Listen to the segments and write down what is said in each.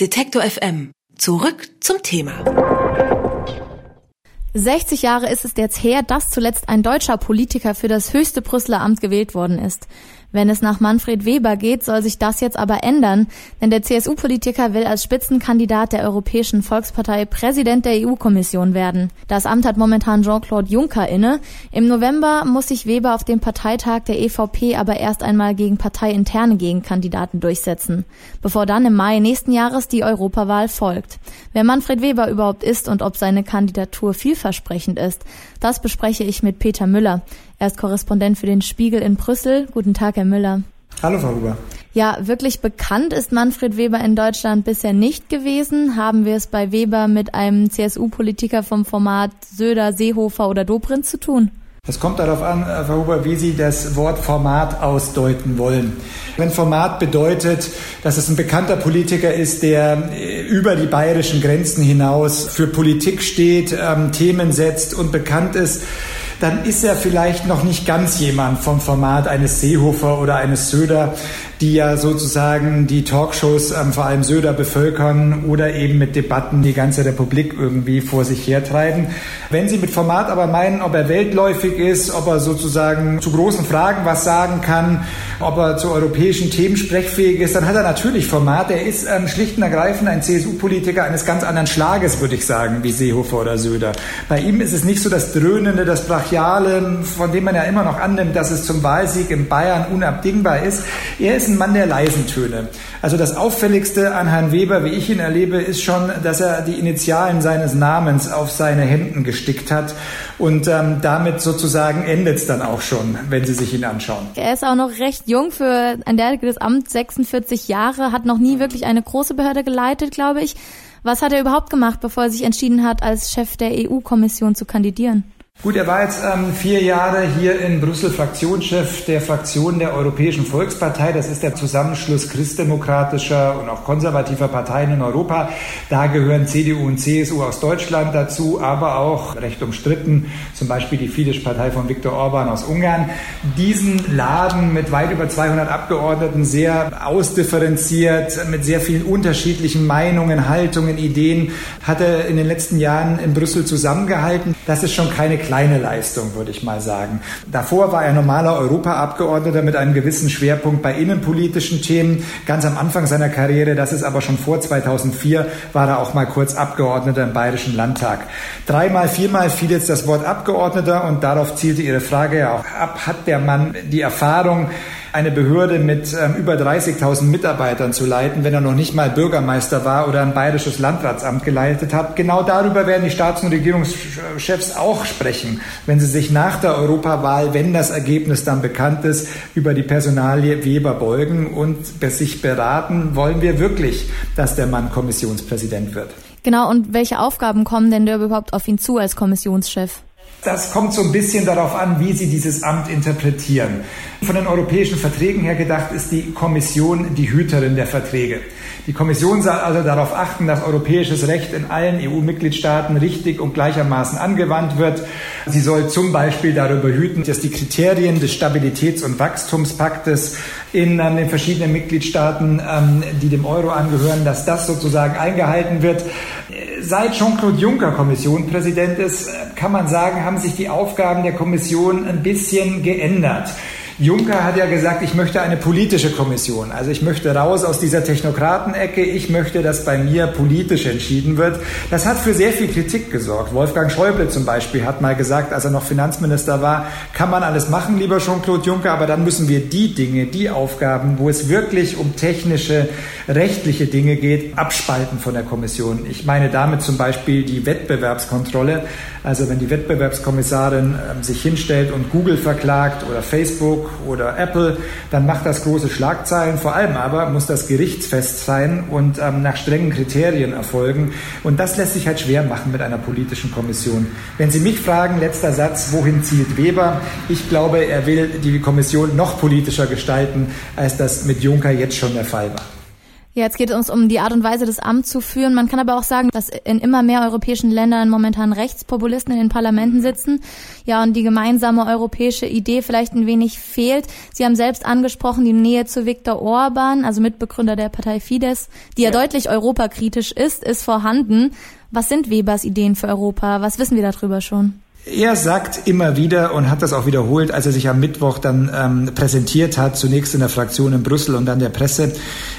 Detektor FM. Zurück zum Thema. 60 Jahre ist es jetzt her, dass zuletzt ein deutscher Politiker für das höchste Brüsseler Amt gewählt worden ist. Wenn es nach Manfred Weber geht, soll sich das jetzt aber ändern, denn der CSU-Politiker will als Spitzenkandidat der Europäischen Volkspartei Präsident der EU-Kommission werden. Das Amt hat momentan Jean-Claude Juncker inne. Im November muss sich Weber auf dem Parteitag der EVP aber erst einmal gegen parteiinterne Gegenkandidaten durchsetzen, bevor dann im Mai nächsten Jahres die Europawahl folgt. Wer Manfred Weber überhaupt ist und ob seine Kandidatur vielversprechend ist, das bespreche ich mit Peter Müller. Er ist Korrespondent für den Spiegel in Brüssel. Guten Tag, Herr Müller. Hallo, Frau Huber. Ja, wirklich bekannt ist Manfred Weber in Deutschland bisher nicht gewesen. Haben wir es bei Weber mit einem CSU-Politiker vom Format Söder, Seehofer oder Dobrindt zu tun? Es kommt darauf an, äh, Frau Huber, wie Sie das Wort Format ausdeuten wollen. Wenn Format bedeutet, dass es ein bekannter Politiker ist, der äh, über die bayerischen Grenzen hinaus für Politik steht, ähm, Themen setzt und bekannt ist, dann ist er vielleicht noch nicht ganz jemand vom Format eines Seehofer oder eines Söder, die ja sozusagen die Talkshows ähm, vor allem Söder bevölkern oder eben mit Debatten die ganze Republik irgendwie vor sich hertreiben. Wenn Sie mit Format aber meinen, ob er weltläufig ist, ob er sozusagen zu großen Fragen was sagen kann, ob er zu europäischen Themen sprechfähig ist, dann hat er natürlich Format. Er ist ähm, schlicht und ergreifend ein CSU-Politiker eines ganz anderen Schlages, würde ich sagen, wie Seehofer oder Söder. Bei ihm ist es nicht so das Dröhnende, das Brachiale, von dem man ja immer noch annimmt, dass es zum Wahlsieg in Bayern unabdingbar ist. Er ist ein Mann der leisen Töne. Also das Auffälligste an Herrn Weber, wie ich ihn erlebe, ist schon, dass er die Initialen seines Namens auf seine Hemden gestickt hat. Und ähm, damit sozusagen endet es dann auch schon, wenn Sie sich ihn anschauen. Er ist auch noch recht jung für ein derartiges Amt, 46 Jahre, hat noch nie wirklich eine große Behörde geleitet, glaube ich. Was hat er überhaupt gemacht, bevor er sich entschieden hat, als Chef der EU-Kommission zu kandidieren? Gut, er war jetzt ähm, vier Jahre hier in Brüssel Fraktionschef der Fraktion der Europäischen Volkspartei. Das ist der Zusammenschluss christdemokratischer und auch konservativer Parteien in Europa. Da gehören CDU und CSU aus Deutschland dazu, aber auch recht umstritten, zum Beispiel die Fidesz-Partei von Viktor Orban aus Ungarn. Diesen Laden mit weit über 200 Abgeordneten sehr ausdifferenziert, mit sehr vielen unterschiedlichen Meinungen, Haltungen, Ideen, hat er in den letzten Jahren in Brüssel zusammengehalten. Das ist schon keine kleine Leistung, würde ich mal sagen. Davor war er normaler Europaabgeordneter mit einem gewissen Schwerpunkt bei innenpolitischen Themen. Ganz am Anfang seiner Karriere, das ist aber schon vor 2004, war er auch mal kurz Abgeordneter im Bayerischen Landtag. Dreimal, viermal fiel jetzt das Wort Abgeordneter und darauf zielte Ihre Frage ja auch ab. Hat der Mann die Erfahrung, eine Behörde mit ähm, über 30.000 Mitarbeitern zu leiten, wenn er noch nicht mal Bürgermeister war oder ein bayerisches Landratsamt geleitet hat. Genau darüber werden die Staats- und Regierungschefs auch sprechen, wenn sie sich nach der Europawahl, wenn das Ergebnis dann bekannt ist, über die Personalie Weber beugen und sich beraten, wollen wir wirklich, dass der Mann Kommissionspräsident wird. Genau, und welche Aufgaben kommen denn da überhaupt auf ihn zu als Kommissionschef? Das kommt so ein bisschen darauf an, wie Sie dieses Amt interpretieren. Von den europäischen Verträgen her gedacht ist die Kommission die Hüterin der Verträge. Die Kommission soll also darauf achten, dass europäisches Recht in allen EU-Mitgliedstaaten richtig und gleichermaßen angewandt wird. Sie soll zum Beispiel darüber hüten, dass die Kriterien des Stabilitäts- und Wachstumspaktes in den verschiedenen Mitgliedstaaten, ähm, die dem Euro angehören, dass das sozusagen eingehalten wird. Seit Jean-Claude Juncker Kommissionpräsident ist, kann man sagen, haben sich die Aufgaben der Kommission ein bisschen geändert. Juncker hat ja gesagt, ich möchte eine politische Kommission. Also ich möchte raus aus dieser Technokratenecke. Ich möchte, dass bei mir politisch entschieden wird. Das hat für sehr viel Kritik gesorgt. Wolfgang Schäuble zum Beispiel hat mal gesagt, als er noch Finanzminister war, kann man alles machen, lieber Jean-Claude Juncker, aber dann müssen wir die Dinge, die Aufgaben, wo es wirklich um technische, rechtliche Dinge geht, abspalten von der Kommission. Ich meine damit zum Beispiel die Wettbewerbskontrolle. Also wenn die Wettbewerbskommissarin äh, sich hinstellt und Google verklagt oder Facebook oder Apple, dann macht das große Schlagzeilen. Vor allem aber muss das gerichtsfest sein und ähm, nach strengen Kriterien erfolgen. Und das lässt sich halt schwer machen mit einer politischen Kommission. Wenn Sie mich fragen, letzter Satz, wohin zielt Weber? Ich glaube, er will die Kommission noch politischer gestalten, als das mit Juncker jetzt schon der Fall war. Ja, jetzt geht es uns um die Art und Weise, das Amt zu führen. Man kann aber auch sagen, dass in immer mehr europäischen Ländern momentan Rechtspopulisten in den Parlamenten sitzen. Ja, und die gemeinsame europäische Idee vielleicht ein wenig fehlt. Sie haben selbst angesprochen, die Nähe zu Viktor Orban, also Mitbegründer der Partei Fidesz, die ja, ja deutlich europakritisch ist, ist vorhanden. Was sind Webers Ideen für Europa? Was wissen wir darüber schon? Er sagt immer wieder und hat das auch wiederholt, als er sich am Mittwoch dann ähm, präsentiert hat, zunächst in der Fraktion in Brüssel und dann der Presse,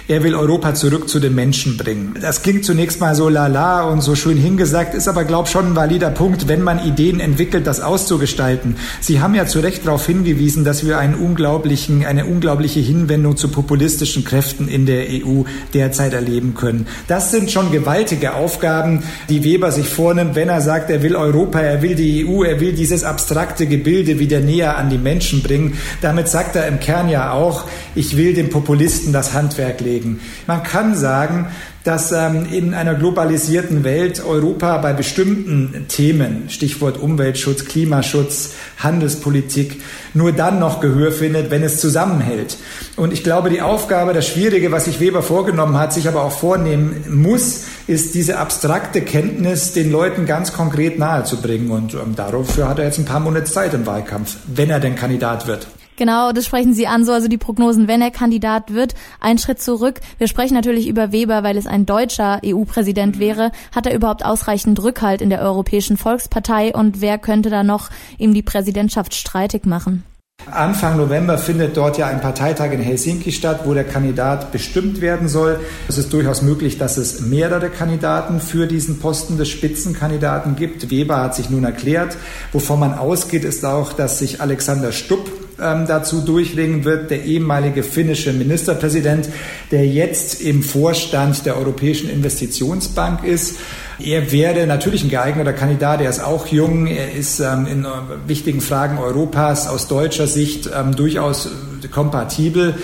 er will Europa zurück zu den Menschen bringen. Das klingt zunächst mal so lala und so schön hingesagt, ist aber, glaub schon ein valider Punkt, wenn man Ideen entwickelt, das auszugestalten. Sie haben ja zu Recht darauf hingewiesen, dass wir einen unglaublichen, eine unglaubliche Hinwendung zu populistischen Kräften in der EU derzeit erleben können. Das sind schon gewaltige Aufgaben, die Weber sich vornimmt, wenn er sagt, er will Europa, er will die EU EU, er will dieses abstrakte Gebilde wieder näher an die Menschen bringen. Damit sagt er im Kern ja auch, ich will den Populisten das Handwerk legen. Man kann sagen, dass ähm, in einer globalisierten Welt Europa bei bestimmten Themen, Stichwort Umweltschutz, Klimaschutz, Handelspolitik, nur dann noch Gehör findet, wenn es zusammenhält. Und ich glaube, die Aufgabe, das Schwierige, was sich Weber vorgenommen hat, sich aber auch vornehmen muss, ist diese abstrakte Kenntnis den Leuten ganz konkret nahezubringen. Und ähm, dafür hat er jetzt ein paar Monate Zeit im Wahlkampf, wenn er denn Kandidat wird. Genau, das sprechen Sie an, so also die Prognosen, wenn er Kandidat wird. Ein Schritt zurück. Wir sprechen natürlich über Weber, weil es ein deutscher EU-Präsident wäre. Hat er überhaupt ausreichend Rückhalt in der Europäischen Volkspartei und wer könnte da noch ihm die Präsidentschaft streitig machen? Anfang November findet dort ja ein Parteitag in Helsinki statt, wo der Kandidat bestimmt werden soll. Es ist durchaus möglich, dass es mehrere Kandidaten für diesen Posten des Spitzenkandidaten gibt. Weber hat sich nun erklärt. Wovon man ausgeht, ist auch, dass sich Alexander Stupp ähm, dazu durchlegen wird, der ehemalige finnische Ministerpräsident, der jetzt im Vorstand der Europäischen Investitionsbank ist. Er wäre natürlich ein geeigneter Kandidat. Er ist auch jung. Er ist ähm, in äh, wichtigen Fragen Europas aus deutscher Sicht ähm, durchaus kompatibel.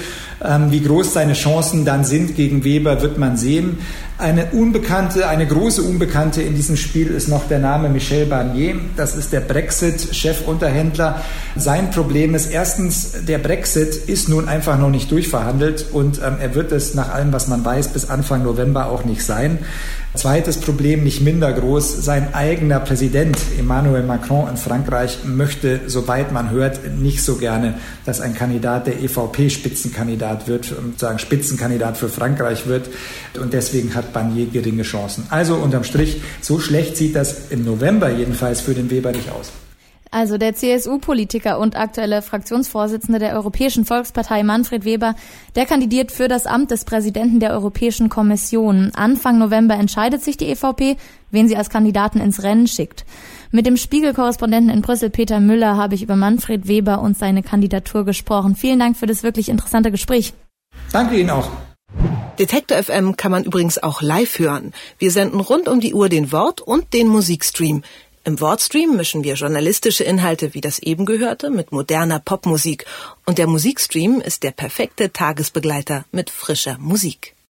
Ähm, wie groß seine Chancen dann sind gegen Weber, wird man sehen. Eine unbekannte, eine große Unbekannte in diesem Spiel ist noch der Name Michel Barnier. Das ist der Brexit-Chefunterhändler. Sein Problem ist erstens, der Brexit ist nun einfach noch nicht durchverhandelt und ähm, er wird es nach allem, was man weiß, bis Anfang November auch nicht sein. Zweites Problem, nicht minder groß, sein eigener Präsident Emmanuel Macron in Frankreich möchte, soweit man hört, nicht so gerne, dass ein Kandidat der EVP-Spitzenkandidat wird und sagen Spitzenkandidat für Frankreich wird. Und deswegen hat Barnier geringe Chancen. Also unterm Strich, so schlecht sieht das im November jedenfalls für den Weber nicht aus. Also der CSU-Politiker und aktuelle Fraktionsvorsitzende der Europäischen Volkspartei Manfred Weber, der kandidiert für das Amt des Präsidenten der Europäischen Kommission. Anfang November entscheidet sich die EVP, wen sie als Kandidaten ins Rennen schickt. Mit dem Spiegel-Korrespondenten in Brüssel, Peter Müller, habe ich über Manfred Weber und seine Kandidatur gesprochen. Vielen Dank für das wirklich interessante Gespräch. Danke Ihnen auch. Detektor FM kann man übrigens auch live hören. Wir senden rund um die Uhr den Wort- und den Musikstream. Im Wordstream mischen wir journalistische Inhalte wie das eben gehörte mit moderner Popmusik und der Musikstream ist der perfekte Tagesbegleiter mit frischer Musik.